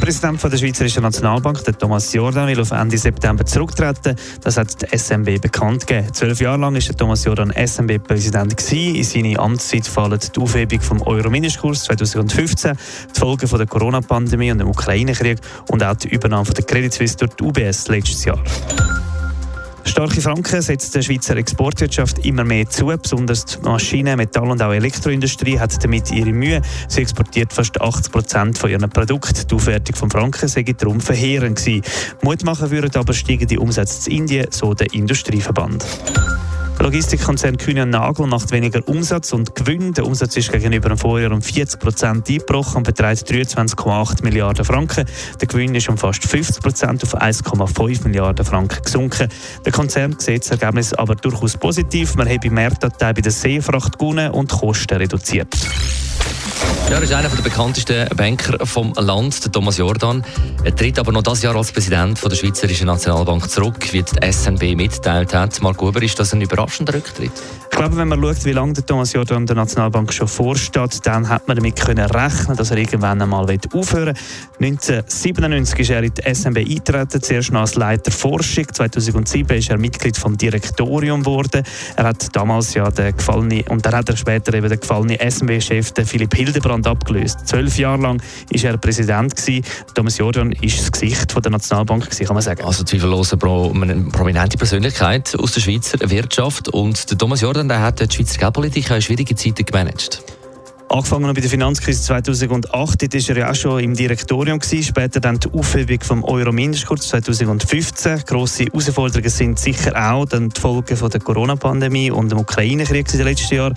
Der Präsident der Schweizerischen Nationalbank, der Thomas Jordan, will auf Ende September zurücktreten. Das hat die SMB bekannt gegeben. Zwölf Jahre lang war Thomas Jordan SMB-Präsident. In seine Amtszeit fallen die Aufhebung vom Euro-Mindestkurs 2015, die Folgen der Corona-Pandemie und dem Ukraine-Krieg und auch die Übernahme der Credit Suisse durch die UBS letztes Jahr. Starke Franken setzt der Schweizer Exportwirtschaft immer mehr zu. Besonders die Maschinen-, Metall- und auch Elektroindustrie hat damit ihre Mühe. Sie exportiert fast 80 Prozent von ihren Produkten. Die Aufwertung von Franken sei darum verheerend gewesen. Mut machen würden aber steigende Umsätze in Indien, so der Industrieverband. Logistikkonzern Kühne Nagel macht weniger Umsatz und Gewinn. Der Umsatz ist gegenüber dem Vorjahr um 40 Prozent eingebrochen und beträgt 23,8 Milliarden Franken. Der Gewinn ist um fast 50 Prozent auf 1,5 Milliarden Franken gesunken. Der Konzern sieht das Ergebnis aber durchaus positiv. Man hat bei Mehrdatei bei der Seefracht gewonnen und Kosten reduziert. Ja, er ist einer der bekanntesten Banker vom Land, der Thomas Jordan. Er tritt aber noch das Jahr als Präsident von der Schweizerischen Nationalbank zurück, wie die SNB mitteilt hat. Marco Huber, ist das ein überraschender Rücktritt? Ich glaube, wenn man schaut, wie lange der Thomas Jordan der Nationalbank schon vorsteht, dann hat man damit können rechnen, dass er irgendwann einmal aufhören will. 1997 ist er in die SNB eingetreten, zuerst noch als Leiter Forschung. 2007 ist er Mitglied vom Direktorium geworden. Er hat damals ja den gefallenen, und dann hat er später eben den gefallenen SNB-Chef Philipp Hildebrand abgelöst. Zwölf Jahre lang ist er Präsident gewesen. Thomas Jordan ist das Gesicht der Nationalbank gewesen, kann man sagen. Also zweifellos eine prominente Persönlichkeit aus der Schweizer Wirtschaft und der Thomas Jordan der hat die Schweizer Geldpolitik in schwierigen Zeiten gemanagt. Angefangen bei der Finanzkrise 2008, dort war er ja auch schon im Direktorium, gewesen. später dann die Aufhebung vom Euro-Mindestkurs 2015. Grosse Herausforderungen sind sicher auch dann die Folgen der Corona-Pandemie und dem Ukraine-Krieg in den letzten Jahren.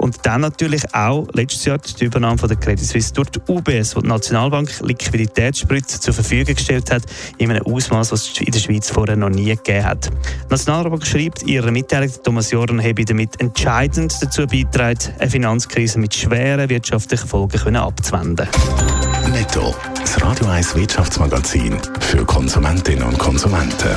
Und dann natürlich auch letztes Jahr die Übernahme von der Credit Suisse durch die UBS, wo die Nationalbank Liquiditätsspritze zur Verfügung gestellt hat, in einem Ausmaß, was es in der Schweiz vorher noch nie gegeben hat. Die Nationalbank schreibt in ihrer Mitteilung, Thomas Jordan habe damit entscheidend dazu beigetragen, eine Finanzkrise mit schweren wirtschaftlichen Folgen abzuwenden. Netto, das Radio 1 Wirtschaftsmagazin für Konsumentinnen und Konsumenten.